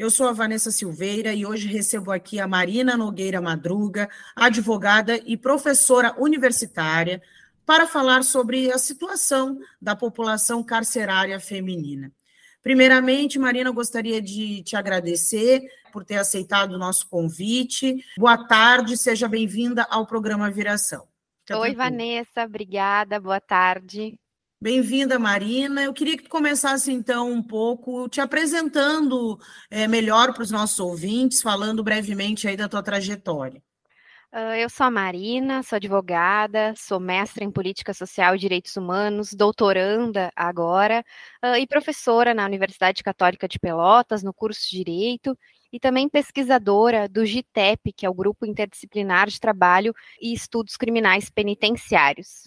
eu sou a Vanessa Silveira e hoje recebo aqui a Marina Nogueira Madruga, advogada e professora universitária, para falar sobre a situação da população carcerária feminina. Primeiramente, Marina, gostaria de te agradecer por ter aceitado o nosso convite. Boa tarde, seja bem-vinda ao programa Viração. Fica Oi, tranquilo. Vanessa, obrigada, boa tarde. Bem-vinda, Marina. Eu queria que tu começasse, então, um pouco te apresentando é, melhor para os nossos ouvintes, falando brevemente aí da tua trajetória. Uh, eu sou a Marina, sou advogada, sou mestra em Política Social e Direitos Humanos, doutoranda agora, uh, e professora na Universidade Católica de Pelotas, no curso de Direito, e também pesquisadora do GITEP, que é o Grupo Interdisciplinar de Trabalho e Estudos Criminais Penitenciários.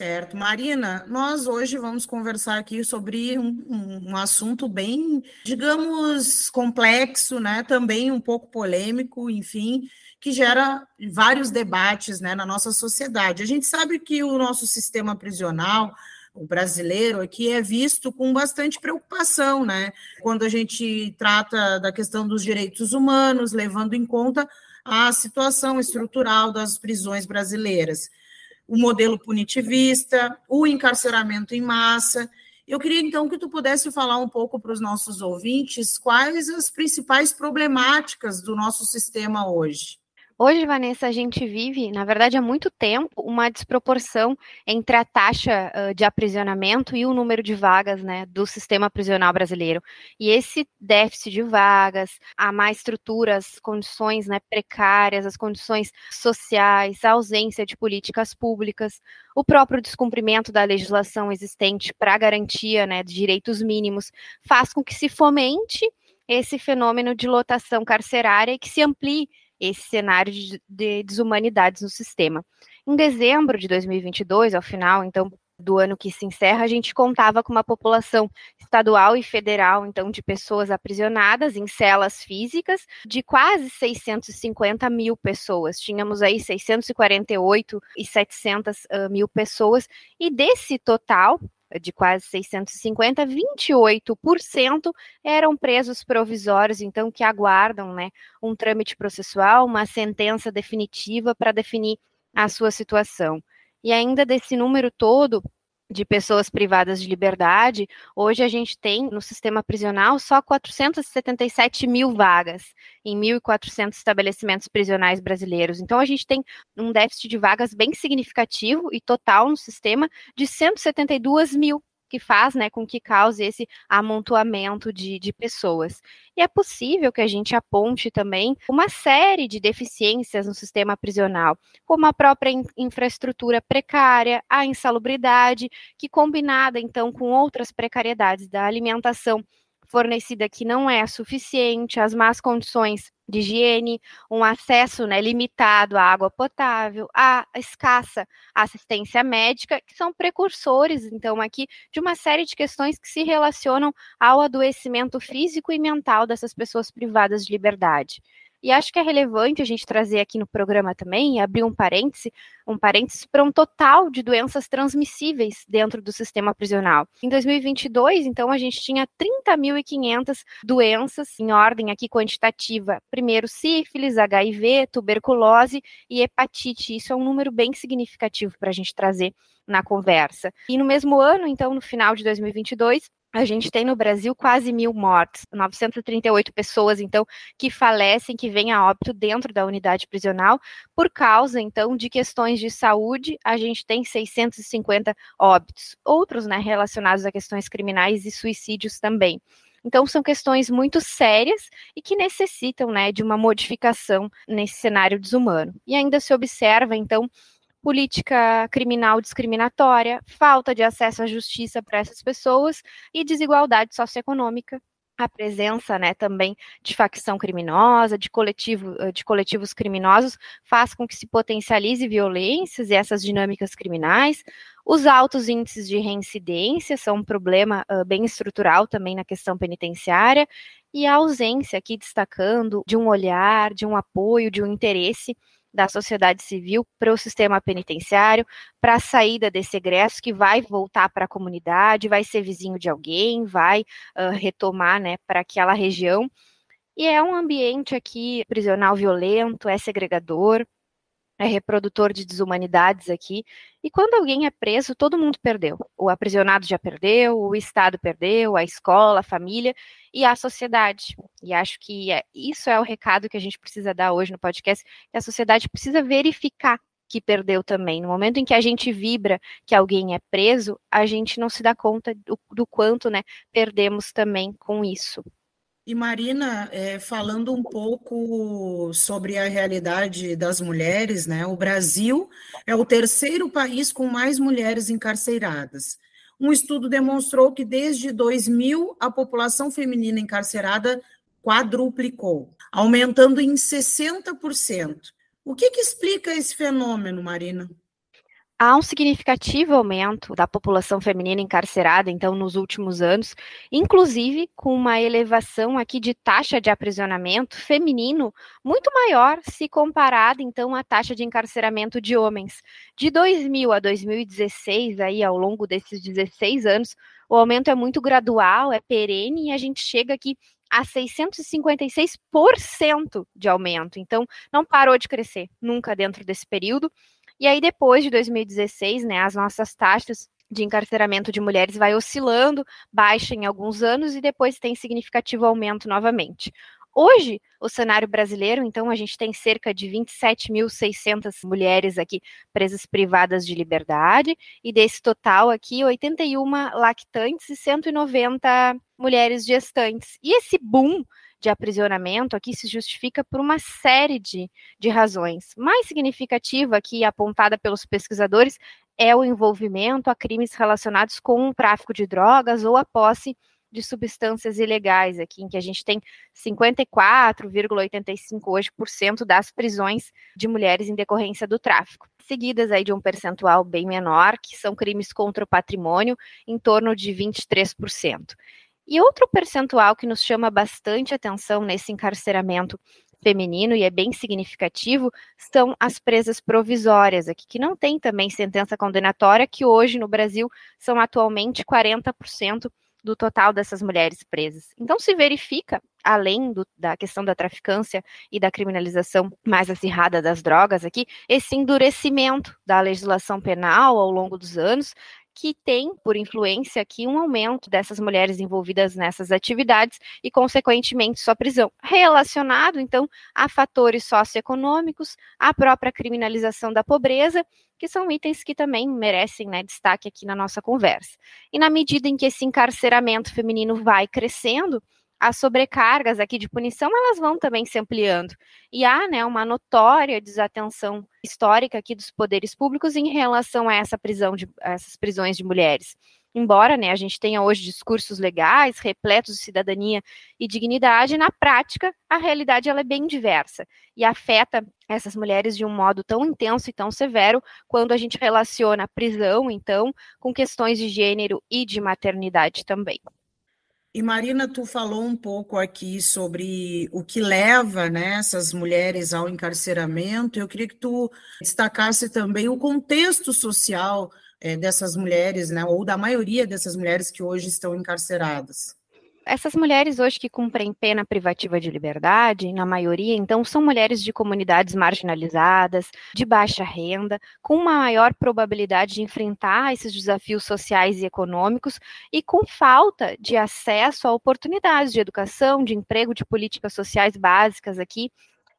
Certo. Marina, nós hoje vamos conversar aqui sobre um, um, um, assunto bem, digamos, complexo, né? Também um pouco polêmico, enfim, que gera vários debates né, na nossa sociedade. A gente sabe que o nosso sistema prisional, o brasileiro aqui, é visto com bastante preocupação, né? Quando a gente trata da questão dos direitos humanos, levando em conta a situação estrutural das prisões brasileiras o modelo punitivista, o encarceramento em massa. Eu queria então que tu pudesse falar um pouco para os nossos ouvintes quais as principais problemáticas do nosso sistema hoje. Hoje, Vanessa, a gente vive, na verdade, há muito tempo, uma desproporção entre a taxa uh, de aprisionamento e o número de vagas né, do sistema prisional brasileiro. E esse déficit de vagas, a má estrutura, as condições né, precárias, as condições sociais, a ausência de políticas públicas, o próprio descumprimento da legislação existente para garantia né, de direitos mínimos, faz com que se fomente esse fenômeno de lotação carcerária e que se amplie esse cenário de, de desumanidades no sistema. Em dezembro de 2022, ao final, então, do ano que se encerra, a gente contava com uma população estadual e federal, então, de pessoas aprisionadas em celas físicas, de quase 650 mil pessoas. Tínhamos aí 648 e 700 uh, mil pessoas, e desse total, de quase 650, 28% eram presos provisórios, então que aguardam né, um trâmite processual, uma sentença definitiva para definir a sua situação. E ainda desse número todo, de pessoas privadas de liberdade, hoje a gente tem no sistema prisional só 477 mil vagas em 1.400 estabelecimentos prisionais brasileiros. Então a gente tem um déficit de vagas bem significativo e total no sistema de 172 mil que faz né, com que cause esse amontoamento de, de pessoas. E é possível que a gente aponte também uma série de deficiências no sistema prisional, como a própria in infraestrutura precária, a insalubridade, que combinada então com outras precariedades da alimentação fornecida que não é suficiente, as más condições de higiene, um acesso né, limitado à água potável, a escassa assistência médica, que são precursores, então, aqui, de uma série de questões que se relacionam ao adoecimento físico e mental dessas pessoas privadas de liberdade. E acho que é relevante a gente trazer aqui no programa também, abrir um parêntese, um parêntese para um total de doenças transmissíveis dentro do sistema prisional. Em 2022, então, a gente tinha 30.500 doenças em ordem aqui quantitativa. Primeiro, sífilis, HIV, tuberculose e hepatite. Isso é um número bem significativo para a gente trazer na conversa. E no mesmo ano, então, no final de 2022, a gente tem no Brasil quase mil mortes, 938 pessoas, então, que falecem, que vêm a óbito dentro da unidade prisional, por causa, então, de questões de saúde, a gente tem 650 óbitos, outros, né, relacionados a questões criminais e suicídios também. Então, são questões muito sérias e que necessitam, né, de uma modificação nesse cenário desumano. E ainda se observa, então, política criminal discriminatória, falta de acesso à justiça para essas pessoas e desigualdade socioeconômica a presença, né, também de facção criminosa, de coletivo, de coletivos criminosos, faz com que se potencialize violências e essas dinâmicas criminais. Os altos índices de reincidência são um problema uh, bem estrutural também na questão penitenciária, e a ausência aqui destacando de um olhar, de um apoio, de um interesse da sociedade civil para o sistema penitenciário, para a saída desse egresso que vai voltar para a comunidade, vai ser vizinho de alguém, vai uh, retomar né, para aquela região. E é um ambiente aqui prisional violento, é segregador, é reprodutor de desumanidades aqui. E quando alguém é preso, todo mundo perdeu. O aprisionado já perdeu, o Estado perdeu, a escola, a família e a sociedade. E acho que é, isso é o recado que a gente precisa dar hoje no podcast, que a sociedade precisa verificar que perdeu também. No momento em que a gente vibra que alguém é preso, a gente não se dá conta do, do quanto né, perdemos também com isso. E Marina, é, falando um pouco sobre a realidade das mulheres, né? O Brasil é o terceiro país com mais mulheres encarceradas. Um estudo demonstrou que desde 2000 a população feminina encarcerada quadruplicou, aumentando em 60%. O que, que explica esse fenômeno, Marina? Há um significativo aumento da população feminina encarcerada, então, nos últimos anos, inclusive com uma elevação aqui de taxa de aprisionamento feminino muito maior se comparada, então, à taxa de encarceramento de homens. De 2000 a 2016, aí, ao longo desses 16 anos, o aumento é muito gradual, é perene, e a gente chega aqui a 656% de aumento. Então, não parou de crescer nunca dentro desse período. E aí, depois de 2016, né, as nossas taxas de encarceramento de mulheres vai oscilando, baixa em alguns anos e depois tem significativo aumento novamente. Hoje, o cenário brasileiro, então, a gente tem cerca de 27.600 mulheres aqui presas privadas de liberdade, e desse total aqui, 81 lactantes e 190 mulheres gestantes. E esse boom de aprisionamento aqui se justifica por uma série de, de razões. Mais significativa aqui, apontada pelos pesquisadores, é o envolvimento a crimes relacionados com o tráfico de drogas ou a posse de substâncias ilegais aqui, em que a gente tem 54,85 hoje por cento das prisões de mulheres em decorrência do tráfico, seguidas aí de um percentual bem menor, que são crimes contra o patrimônio, em torno de 23%. E outro percentual que nos chama bastante atenção nesse encarceramento feminino e é bem significativo são as presas provisórias aqui, que não tem também sentença condenatória, que hoje no Brasil são atualmente 40% do total dessas mulheres presas. Então se verifica, além do, da questão da traficância e da criminalização mais acirrada das drogas aqui, esse endurecimento da legislação penal ao longo dos anos, que tem, por influência aqui, um aumento dessas mulheres envolvidas nessas atividades e, consequentemente, sua prisão. Relacionado, então, a fatores socioeconômicos, a própria criminalização da pobreza, que são itens que também merecem né, destaque aqui na nossa conversa. E na medida em que esse encarceramento feminino vai crescendo, as sobrecargas aqui de punição elas vão também se ampliando. E há né, uma notória desatenção histórica aqui dos poderes públicos em relação a essa prisão de a essas prisões de mulheres. Embora né, a gente tenha hoje discursos legais, repletos de cidadania e dignidade, na prática a realidade ela é bem diversa e afeta essas mulheres de um modo tão intenso e tão severo quando a gente relaciona a prisão, então, com questões de gênero e de maternidade também. E Marina, tu falou um pouco aqui sobre o que leva né, essas mulheres ao encarceramento. Eu queria que tu destacasse também o contexto social é, dessas mulheres, né, ou da maioria dessas mulheres que hoje estão encarceradas. Essas mulheres hoje que cumprem pena privativa de liberdade, na maioria, então, são mulheres de comunidades marginalizadas, de baixa renda, com uma maior probabilidade de enfrentar esses desafios sociais e econômicos e com falta de acesso a oportunidades de educação, de emprego, de políticas sociais básicas aqui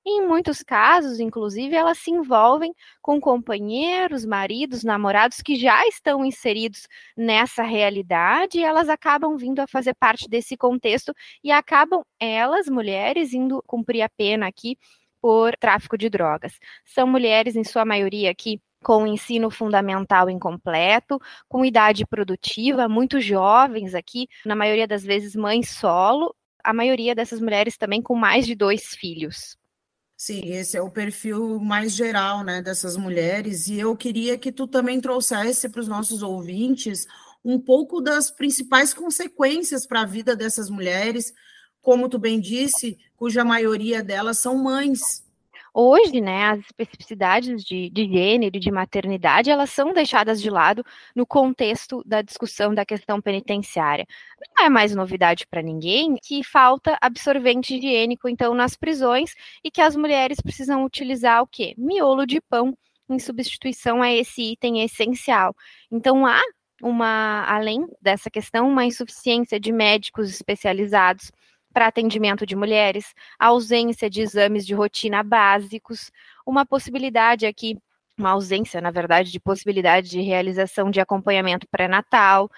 em muitos casos, inclusive, elas se envolvem com companheiros, maridos, namorados que já estão inseridos nessa realidade e elas acabam vindo a fazer parte desse contexto e acabam elas, mulheres, indo cumprir a pena aqui por tráfico de drogas. São mulheres, em sua maioria, aqui com ensino fundamental incompleto, com idade produtiva, muito jovens aqui, na maioria das vezes mães solo, a maioria dessas mulheres também com mais de dois filhos. Sim, esse é o perfil mais geral, né, dessas mulheres, e eu queria que tu também trouxesse para os nossos ouvintes um pouco das principais consequências para a vida dessas mulheres, como tu bem disse, cuja maioria delas são mães, Hoje, né, as especificidades de, de gênero e de maternidade, elas são deixadas de lado no contexto da discussão da questão penitenciária. Não é mais novidade para ninguém que falta absorvente higiênico, então, nas prisões e que as mulheres precisam utilizar o quê? Miolo de pão em substituição a esse item essencial. Então, há uma, além dessa questão, uma insuficiência de médicos especializados para atendimento de mulheres, ausência de exames de rotina básicos, uma possibilidade aqui, uma ausência, na verdade, de possibilidade de realização de acompanhamento pré-natal,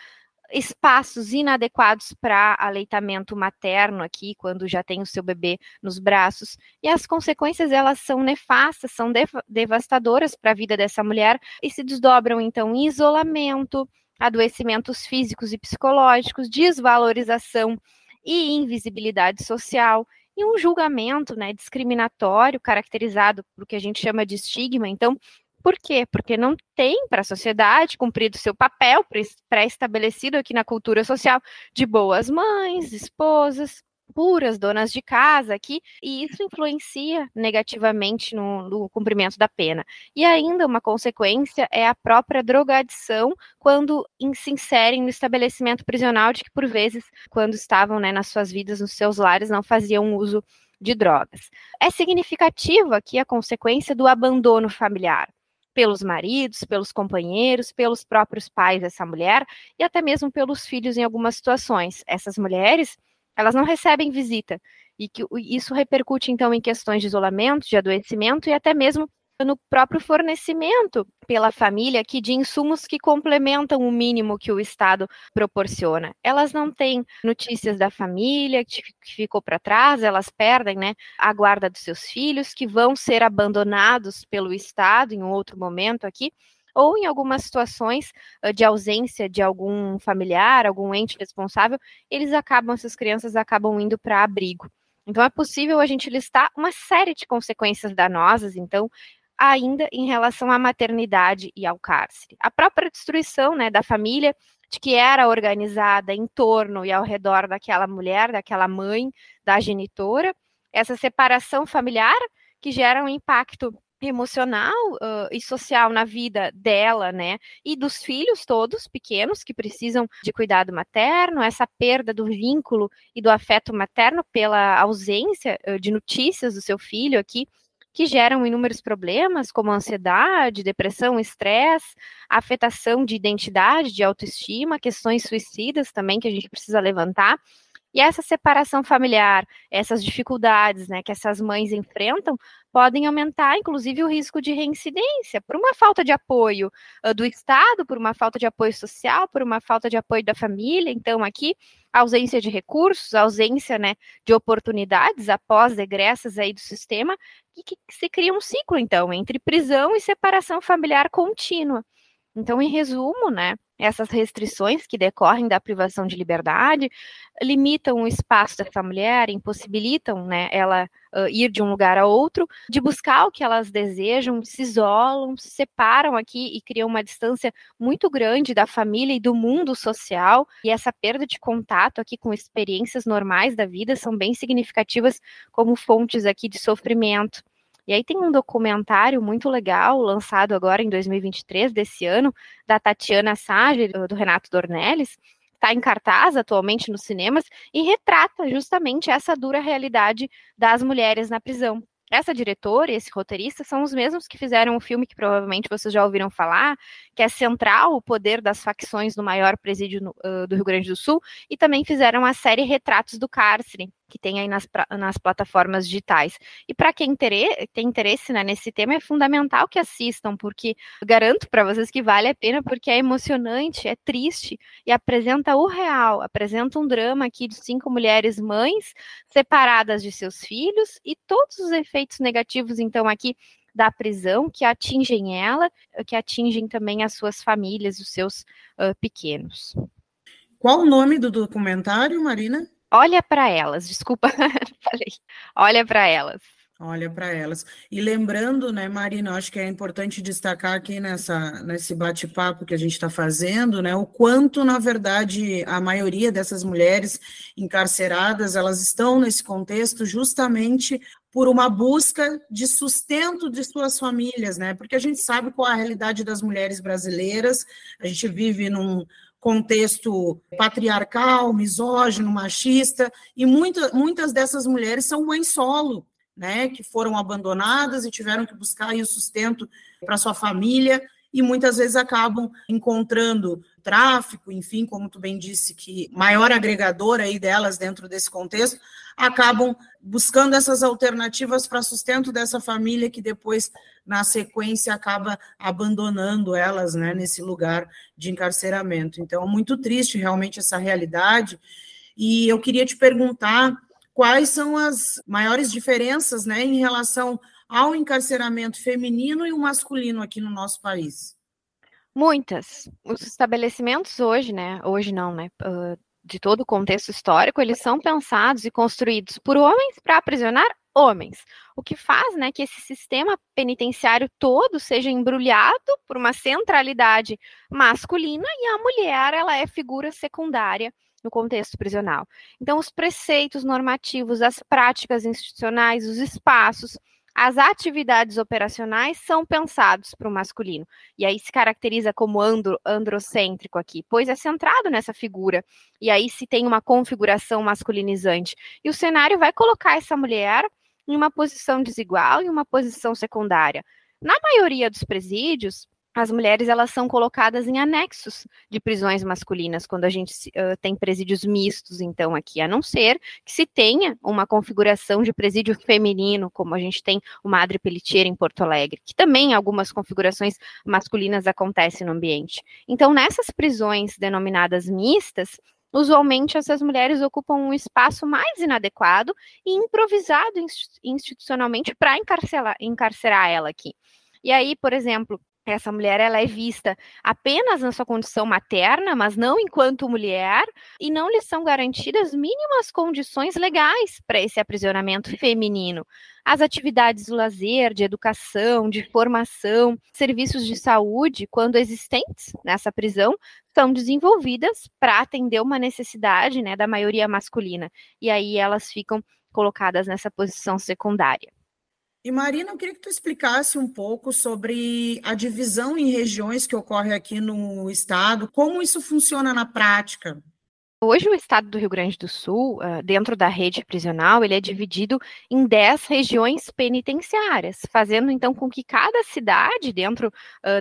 espaços inadequados para aleitamento materno aqui, quando já tem o seu bebê nos braços, e as consequências elas são nefastas, são dev devastadoras para a vida dessa mulher e se desdobram então em isolamento, adoecimentos físicos e psicológicos, desvalorização e invisibilidade social e um julgamento né, discriminatório caracterizado por que a gente chama de estigma. Então, por quê? Porque não tem para a sociedade cumprido seu papel pré-estabelecido aqui na cultura social de boas mães, esposas, puras, donas de casa aqui, e isso influencia negativamente no, no, cumprimento da pena. E ainda uma consequência é a própria drogadição quando se inserem no estabelecimento prisional, de que por vezes, quando estavam né, nas suas vidas, nos seus lares, não faziam uso de drogas. É significativa aqui a consequência do abandono familiar pelos maridos, pelos companheiros, pelos próprios pais dessa mulher e até mesmo pelos filhos em algumas situações. Essas mulheres elas não recebem visita. E que isso repercute, então, em questões de isolamento, de adoecimento e até mesmo no próprio fornecimento pela família aqui de insumos que complementam o mínimo que o Estado proporciona. Elas não têm notícias da família que ficou para trás, elas perdem né, a guarda dos seus filhos, que vão ser abandonados pelo Estado em um outro momento aqui ou em algumas situações de ausência de algum familiar, algum ente responsável, eles acabam, essas crianças acabam indo para abrigo. Então é possível a gente listar uma série de consequências danosas, então, ainda em relação à maternidade e ao cárcere. A própria destruição né, da família, de que era organizada em torno e ao redor daquela mulher, daquela mãe, da genitora, essa separação familiar que gera um impacto emocional uh, e social na vida dela, né, e dos filhos todos pequenos que precisam de cuidado materno, essa perda do vínculo e do afeto materno pela ausência uh, de notícias do seu filho aqui, que geram inúmeros problemas, como ansiedade, depressão, estresse, afetação de identidade, de autoestima, questões suicidas também que a gente precisa levantar. E essa separação familiar, essas dificuldades né, que essas mães enfrentam, podem aumentar, inclusive, o risco de reincidência por uma falta de apoio uh, do Estado, por uma falta de apoio social, por uma falta de apoio da família. Então, aqui, ausência de recursos, ausência né, de oportunidades após egressas aí do sistema, que se cria um ciclo, então, entre prisão e separação familiar contínua. Então, em resumo, né, essas restrições que decorrem da privação de liberdade limitam o espaço dessa mulher, impossibilitam né, ela uh, ir de um lugar a outro, de buscar o que elas desejam, se isolam, se separam aqui e criam uma distância muito grande da família e do mundo social. E essa perda de contato aqui com experiências normais da vida são bem significativas como fontes aqui de sofrimento. E aí tem um documentário muito legal, lançado agora em 2023 desse ano, da Tatiana Sage, do Renato Dornelles, está em cartaz atualmente nos cinemas e retrata justamente essa dura realidade das mulheres na prisão. Essa diretora e esse roteirista são os mesmos que fizeram o um filme que provavelmente vocês já ouviram falar, que é central o poder das facções no maior presídio no, uh, do Rio Grande do Sul, e também fizeram a série Retratos do Cárcere, que tem aí nas, nas plataformas digitais. E para quem tem interesse né, nesse tema, é fundamental que assistam, porque garanto para vocês que vale a pena, porque é emocionante, é triste e apresenta o real, apresenta um drama aqui de cinco mulheres mães separadas de seus filhos e todos os efeitos negativos, então, aqui da prisão que atingem ela, que atingem também as suas famílias, os seus uh, pequenos. Qual o nome do documentário, Marina? Olha para elas. Desculpa, falei. Olha para elas. Olha para elas. E lembrando, né, Marina, acho que é importante destacar aqui nessa, nesse bate-papo que a gente está fazendo, né, o quanto, na verdade, a maioria dessas mulheres encarceradas, elas estão nesse contexto justamente por uma busca de sustento de suas famílias, né, porque a gente sabe qual é a realidade das mulheres brasileiras, a gente vive num, contexto patriarcal, misógino, machista, e muita, muitas dessas mulheres são mães solo, né, que foram abandonadas e tiveram que buscar o sustento para sua família e muitas vezes acabam encontrando tráfico, enfim, como tu bem disse, que maior agregador aí delas dentro desse contexto, acabam buscando essas alternativas para sustento dessa família que depois, na sequência, acaba abandonando elas, né, nesse lugar de encarceramento. Então, é muito triste realmente essa realidade. E eu queria te perguntar quais são as maiores diferenças né, em relação ao encarceramento feminino e o masculino aqui no nosso país? Muitas. Os estabelecimentos hoje, né? Hoje não, né? Uh, de todo o contexto histórico, eles são pensados e construídos por homens para aprisionar homens. O que faz, né, que esse sistema penitenciário todo seja embrulhado por uma centralidade masculina e a mulher, ela é figura secundária no contexto prisional. Então, os preceitos normativos, as práticas institucionais, os espaços, as atividades operacionais são pensados para o masculino. E aí se caracteriza como andro, androcêntrico aqui, pois é centrado nessa figura. E aí se tem uma configuração masculinizante. E o cenário vai colocar essa mulher em uma posição desigual e uma posição secundária. Na maioria dos presídios, as mulheres elas são colocadas em anexos de prisões masculinas quando a gente uh, tem presídios mistos, então aqui, a não ser que se tenha uma configuração de presídio feminino, como a gente tem o Madre Pelletier em Porto Alegre, que também algumas configurações masculinas acontecem no ambiente. Então, nessas prisões denominadas mistas, Usualmente, essas mulheres ocupam um espaço mais inadequado e improvisado institucionalmente para encarcerar ela aqui. E aí, por exemplo, essa mulher ela é vista apenas na sua condição materna, mas não enquanto mulher, e não lhe são garantidas mínimas condições legais para esse aprisionamento feminino. As atividades do lazer, de educação, de formação, serviços de saúde, quando existentes nessa prisão, são desenvolvidas para atender uma necessidade né, da maioria masculina. E aí elas ficam colocadas nessa posição secundária. E Marina, eu queria que tu explicasse um pouco sobre a divisão em regiões que ocorre aqui no estado, como isso funciona na prática. Hoje o estado do Rio Grande do Sul, dentro da rede prisional, ele é dividido em 10 regiões penitenciárias, fazendo então com que cada cidade, dentro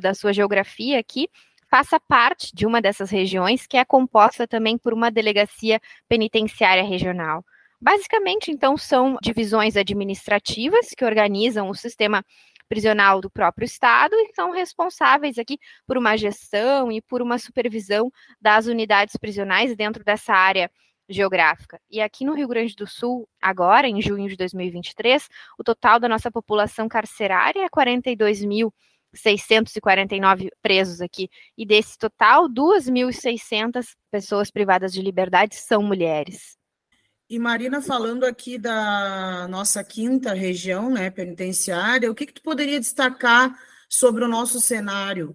da sua geografia aqui, faça parte de uma dessas regiões, que é composta também por uma delegacia penitenciária regional. Basicamente, então, são divisões administrativas que organizam o sistema prisional do próprio Estado e são responsáveis aqui por uma gestão e por uma supervisão das unidades prisionais dentro dessa área geográfica. E aqui no Rio Grande do Sul, agora, em junho de 2023, o total da nossa população carcerária é 42.649 presos aqui. E desse total, 2.600 pessoas privadas de liberdade são mulheres. E Marina, falando aqui da nossa quinta região né, penitenciária, o que, que tu poderia destacar sobre o nosso cenário?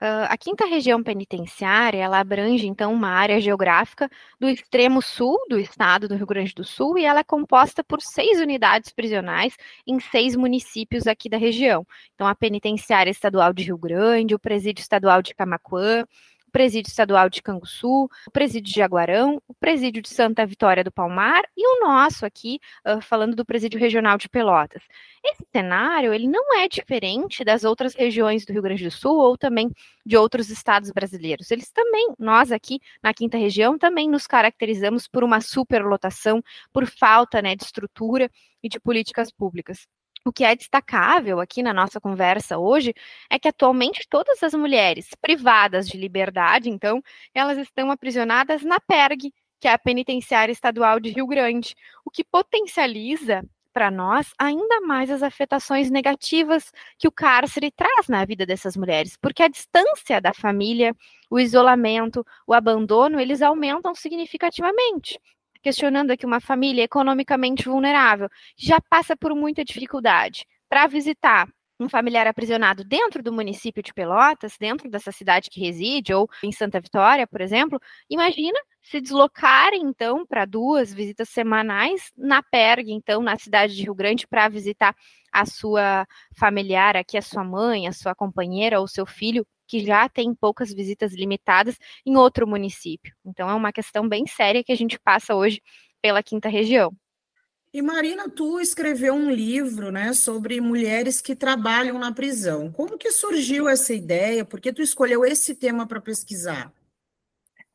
Uh, a quinta região penitenciária, ela abrange, então, uma área geográfica do extremo sul do estado do Rio Grande do Sul e ela é composta por seis unidades prisionais em seis municípios aqui da região. Então, a Penitenciária Estadual de Rio Grande, o Presídio Estadual de Camacuã, Presídio Estadual de Canguçu, o Presídio de Jaguarão, o Presídio de Santa Vitória do Palmar e o nosso aqui, uh, falando do Presídio Regional de Pelotas. Esse cenário, ele não é diferente das outras regiões do Rio Grande do Sul ou também de outros estados brasileiros. Eles também, nós aqui na quinta região, também nos caracterizamos por uma superlotação, por falta né, de estrutura e de políticas públicas. O que é destacável aqui na nossa conversa hoje é que atualmente todas as mulheres privadas de liberdade, então, elas estão aprisionadas na PERG, que é a Penitenciária Estadual de Rio Grande, o que potencializa para nós ainda mais as afetações negativas que o cárcere traz na vida dessas mulheres, porque a distância da família, o isolamento, o abandono, eles aumentam significativamente questionando aqui uma família economicamente vulnerável, já passa por muita dificuldade para visitar um familiar aprisionado dentro do município de Pelotas, dentro dessa cidade que reside, ou em Santa Vitória, por exemplo, imagina se deslocarem, então, para duas visitas semanais na PERG, então, na cidade de Rio Grande, para visitar a sua familiar aqui, a sua mãe, a sua companheira ou seu filho, que já tem poucas visitas limitadas em outro município. Então, é uma questão bem séria que a gente passa hoje pela quinta região. E Marina, tu escreveu um livro, né, sobre mulheres que trabalham na prisão. Como que surgiu essa ideia? Por que tu escolheu esse tema para pesquisar?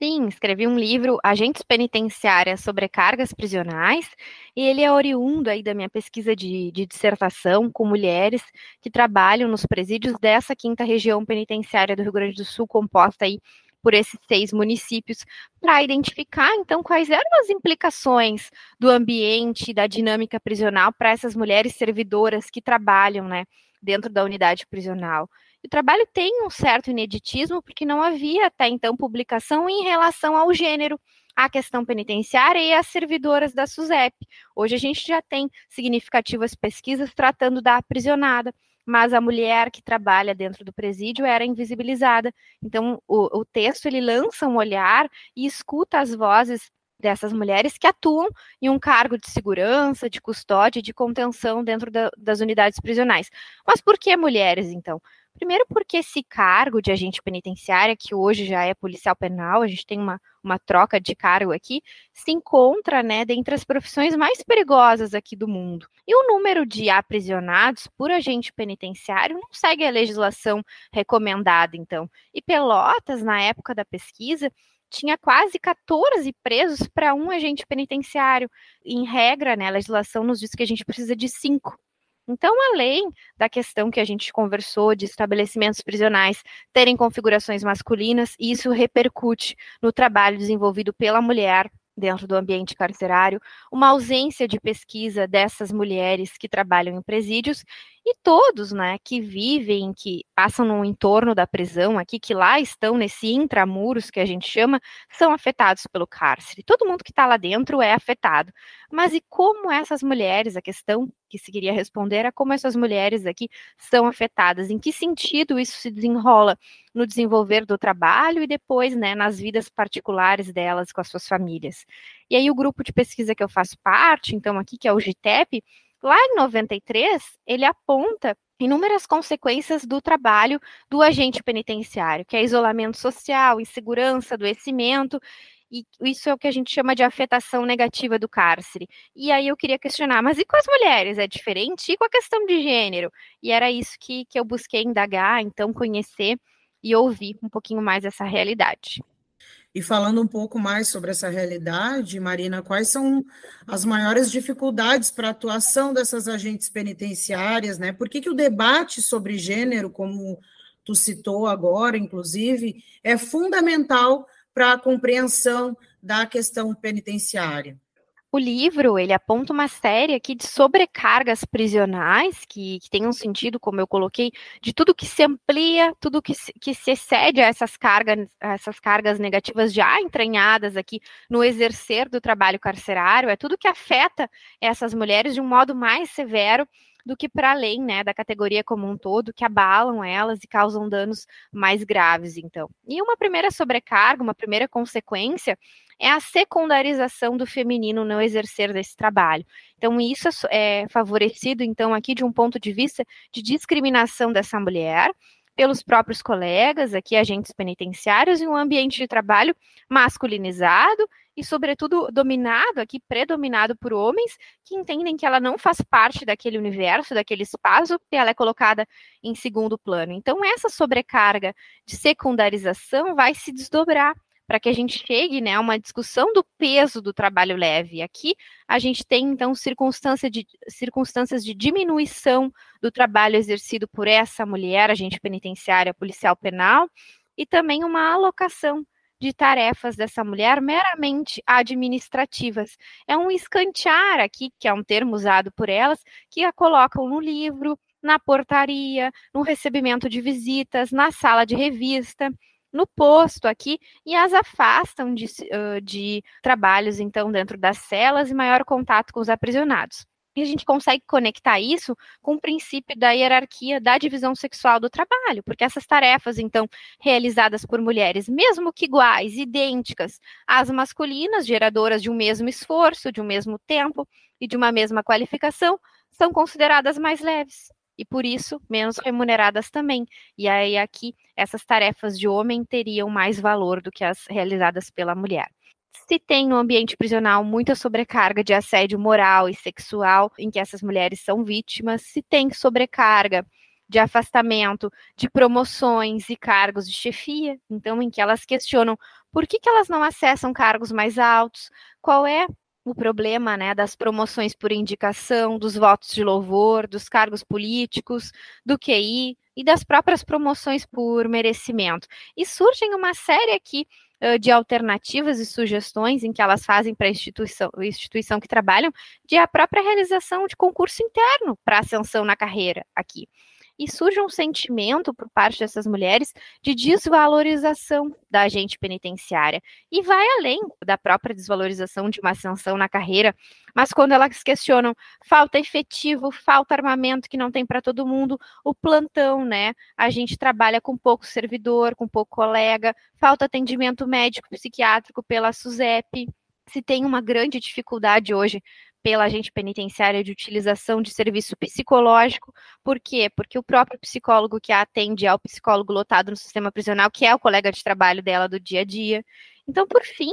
Sim, escrevi um livro, Agentes Penitenciárias Sobrecargas Prisionais, e ele é oriundo aí da minha pesquisa de, de, dissertação com mulheres que trabalham nos presídios dessa quinta região penitenciária do Rio Grande do Sul, composta aí por esses seis municípios, para identificar, então, quais eram as implicações do ambiente, da dinâmica prisional para essas mulheres servidoras que trabalham, né, dentro da unidade prisional. O trabalho tem um certo ineditismo, porque não havia até então publicação em relação ao gênero, à questão penitenciária e às servidoras da SUSEP. Hoje a gente já tem significativas pesquisas tratando da aprisionada, mas a mulher que trabalha dentro do presídio era invisibilizada. Então, o, o texto ele lança um olhar e escuta as vozes dessas mulheres que atuam em um cargo de segurança, de custódia, de contenção dentro da, das unidades prisionais. Mas por que mulheres, então? Primeiro, porque esse cargo de agente penitenciária, que hoje já é policial penal, a gente tem uma, uma troca de cargo aqui, se encontra né, dentre as profissões mais perigosas aqui do mundo. E o número de aprisionados por agente penitenciário não segue a legislação recomendada, então. E Pelotas, na época da pesquisa, tinha quase 14 presos para um agente penitenciário. Em regra, né, a legislação nos diz que a gente precisa de cinco. Então, além da questão que a gente conversou de estabelecimentos prisionais terem configurações masculinas, isso repercute no trabalho desenvolvido pela mulher dentro do ambiente carcerário, uma ausência de pesquisa dessas mulheres que trabalham em presídios e todos, né, que vivem, que passam no entorno da prisão aqui, que lá estão nesse intramuros que a gente chama, são afetados pelo cárcere. Todo mundo que está lá dentro é afetado. Mas e como essas mulheres, a questão que se queria responder é como essas mulheres aqui são afetadas, em que sentido isso se desenrola no desenvolver do trabalho e depois, né, nas vidas particulares delas com as suas famílias. E aí o grupo de pesquisa que eu faço parte, então aqui que é o GTEP, Lá em 93, ele aponta inúmeras consequências do trabalho do agente penitenciário, que é isolamento social, insegurança, adoecimento, e isso é o que a gente chama de afetação negativa do cárcere. E aí eu queria questionar, mas e com as mulheres? É diferente? E com a questão de gênero? E era isso que, que eu busquei indagar, então conhecer e ouvir um pouquinho mais essa realidade. E falando um pouco mais sobre essa realidade, Marina, quais são as maiores dificuldades para a atuação dessas agentes penitenciárias, né? Por que, que o debate sobre gênero, como tu citou agora, inclusive, é fundamental para a compreensão da questão penitenciária? O livro ele aponta uma série aqui de sobrecargas prisionais que, que tem um sentido, como eu coloquei, de tudo que se amplia, tudo que se, que se excede a essas cargas, essas cargas negativas já entranhadas aqui no exercer do trabalho carcerário, é tudo que afeta essas mulheres de um modo mais severo do que para além né, da categoria como um todo, que abalam elas e causam danos mais graves, então. E uma primeira sobrecarga, uma primeira consequência é a secundarização do feminino no exercer desse trabalho. Então, isso é, é favorecido, então, aqui de um ponto de vista de discriminação dessa mulher, pelos próprios colegas, aqui agentes penitenciários, em um ambiente de trabalho masculinizado e, sobretudo, dominado, aqui predominado por homens que entendem que ela não faz parte daquele universo, daquele espaço, e ela é colocada em segundo plano. Então, essa sobrecarga de secundarização vai se desdobrar para que a gente chegue né, a uma discussão do peso do trabalho leve. Aqui a gente tem, então, circunstância de, circunstâncias de diminuição do trabalho exercido por essa mulher, agente penitenciária, policial penal, e também uma alocação de tarefas dessa mulher meramente administrativas. É um escantear aqui, que é um termo usado por elas, que a colocam no livro, na portaria, no recebimento de visitas, na sala de revista no posto aqui e as afastam de, de trabalhos, então, dentro das celas e maior contato com os aprisionados. E a gente consegue conectar isso com o princípio da hierarquia da divisão sexual do trabalho, porque essas tarefas, então, realizadas por mulheres, mesmo que iguais, idênticas às masculinas, geradoras de um mesmo esforço, de um mesmo tempo e de uma mesma qualificação, são consideradas mais leves e por isso menos remuneradas também. E aí aqui essas tarefas de homem teriam mais valor do que as realizadas pela mulher. Se tem no ambiente prisional muita sobrecarga de assédio moral e sexual em que essas mulheres são vítimas, se tem sobrecarga de afastamento, de promoções e cargos de chefia, então em que elas questionam por que, que elas não acessam cargos mais altos, qual é o problema né, das promoções por indicação, dos votos de louvor, dos cargos políticos, do QI e das próprias promoções por merecimento. E surgem uma série aqui de alternativas e sugestões em que elas fazem para a instituição, instituição que trabalham de a própria realização de concurso interno para ascensão na carreira aqui e surge um sentimento por parte dessas mulheres de desvalorização da agente penitenciária. E vai além da própria desvalorização de uma ascensão na carreira, mas quando elas questionam falta efetivo, falta armamento que não tem para todo mundo, o plantão, né? A gente trabalha com pouco servidor, com pouco colega, falta atendimento médico psiquiátrico pela SUSEP. Se tem uma grande dificuldade hoje pela agente penitenciária de utilização de serviço psicológico. Por quê? Porque o próprio psicólogo que a atende é o psicólogo lotado no sistema prisional, que é o colega de trabalho dela do dia a dia. Então, por fim,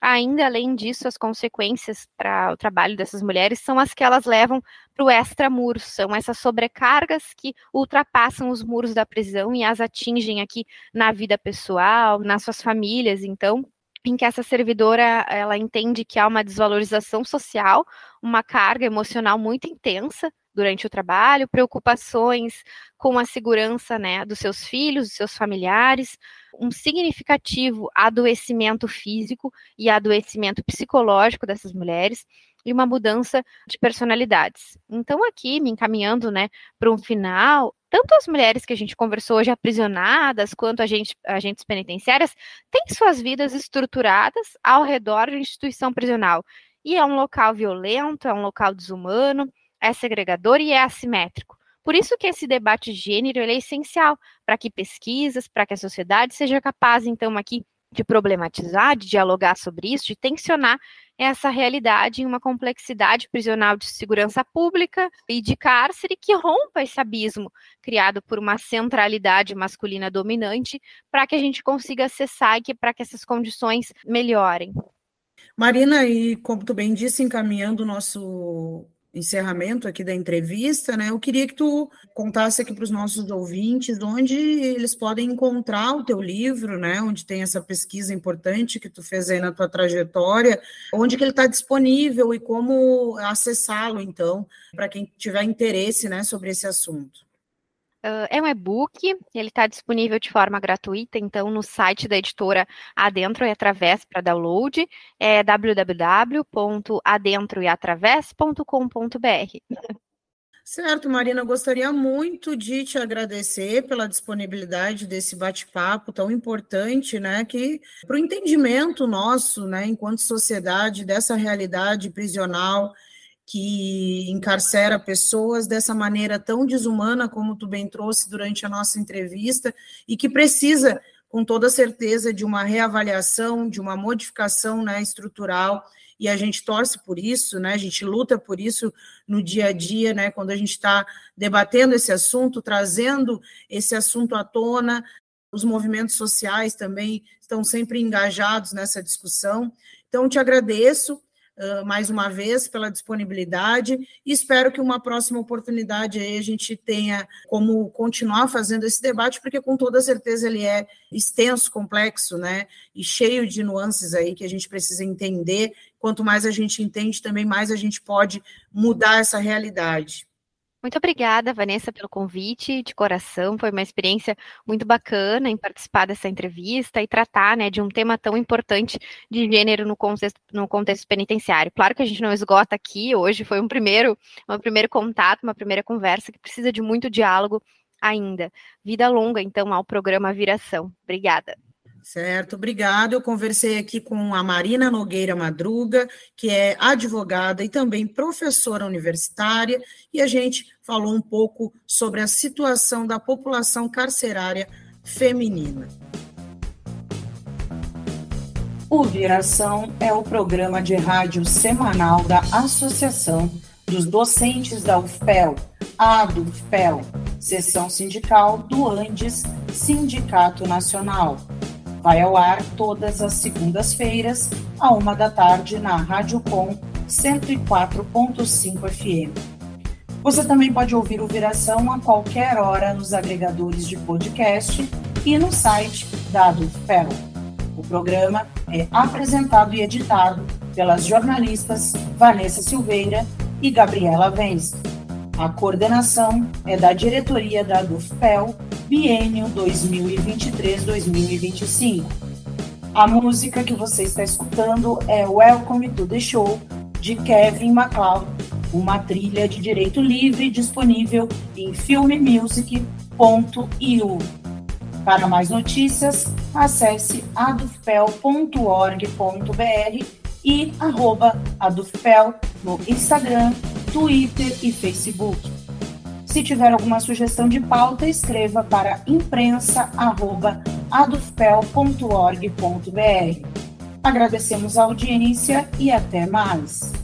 ainda além disso, as consequências para o trabalho dessas mulheres são as que elas levam para o extramuro, são essas sobrecargas que ultrapassam os muros da prisão e as atingem aqui na vida pessoal, nas suas famílias. Então, em que essa servidora ela entende que há uma desvalorização social, uma carga emocional muito intensa durante o trabalho, preocupações com a segurança né, dos seus filhos, dos seus familiares, um significativo adoecimento físico e adoecimento psicológico dessas mulheres e uma mudança de personalidades. Então, aqui, me encaminhando né, para um final, tanto as mulheres que a gente conversou hoje aprisionadas, quanto agentes, agentes penitenciárias, têm suas vidas estruturadas ao redor de instituição prisional. E é um local violento, é um local desumano, é segregador e é assimétrico. Por isso que esse debate de gênero é essencial para que pesquisas, para que a sociedade seja capaz, então, aqui de problematizar, de dialogar sobre isso, de tensionar essa realidade em uma complexidade prisional de segurança pública e de cárcere que rompa esse abismo criado por uma centralidade masculina dominante para que a gente consiga acessar e para que essas condições melhorem. Marina, e como tu bem disse, encaminhando o nosso encerramento aqui da entrevista, né? Eu queria que tu contasse aqui para os nossos ouvintes onde eles podem encontrar o teu livro, né? Onde tem essa pesquisa importante que tu fez aí na tua trajetória, onde que ele está disponível e como acessá-lo, então, para quem tiver interesse, né, sobre esse assunto. Uh, é um e-book, ele está disponível de forma gratuita, então, no site da editora Adentro e Através para download, é www.adentroeatravés.com.br. Certo, Marina, gostaria muito de te agradecer pela disponibilidade desse bate-papo tão importante, né, que para o entendimento nosso, né, enquanto sociedade, dessa realidade prisional que encarcera pessoas dessa maneira tão desumana, como tu bem trouxe durante a nossa entrevista, e que precisa, com toda certeza, de uma reavaliação, de uma modificação né, estrutural, e a gente torce por isso, né, a gente luta por isso no dia a dia, né, quando a gente está debatendo esse assunto, trazendo esse assunto à tona, os movimentos sociais também estão sempre engajados nessa discussão. Então, te agradeço mais uma vez pela disponibilidade e espero que uma próxima oportunidade aí a gente tenha como continuar fazendo esse debate, porque com toda certeza ele é extenso, complexo, né? E cheio de nuances aí que a gente precisa entender. Quanto mais a gente entende, também mais a gente pode mudar essa realidade. Muito obrigada, Vanessa, pelo convite de coração. Foi uma experiência muito bacana em participar dessa entrevista e tratar né, de um tema tão importante de gênero no contexto, no contexto penitenciário. Claro que a gente não esgota aqui, hoje foi um primeiro, um primeiro contato, uma primeira conversa que precisa de muito diálogo ainda. Vida longa, então, ao programa Viração. Obrigada. Certo, obrigado. Eu conversei aqui com a Marina Nogueira Madruga, que é advogada e também professora universitária, e a gente falou um pouco sobre a situação da população carcerária feminina. O Viração é o programa de rádio semanal da Associação dos Docentes da UFPEL, a UFPEL, seção sindical do Andes Sindicato Nacional Vai ao ar todas as segundas-feiras, à uma da tarde, na Rádio Com 104.5 FM. Você também pode ouvir o Viração a qualquer hora nos agregadores de podcast e no site da Adufel. O programa é apresentado e editado pelas jornalistas Vanessa Silveira e Gabriela Vence. A coordenação é da diretoria da Adufel biênio 2023-2025. A música que você está escutando é Welcome to the Show, de Kevin MacLeod, uma trilha de direito livre disponível em filmemusic.io. Para mais notícias, acesse adufpel.org.br e arroba adufpel no Instagram, Twitter e Facebook. Se tiver alguma sugestão de pauta, escreva para imprensa@adufpel.org.br. Agradecemos a audiência e até mais.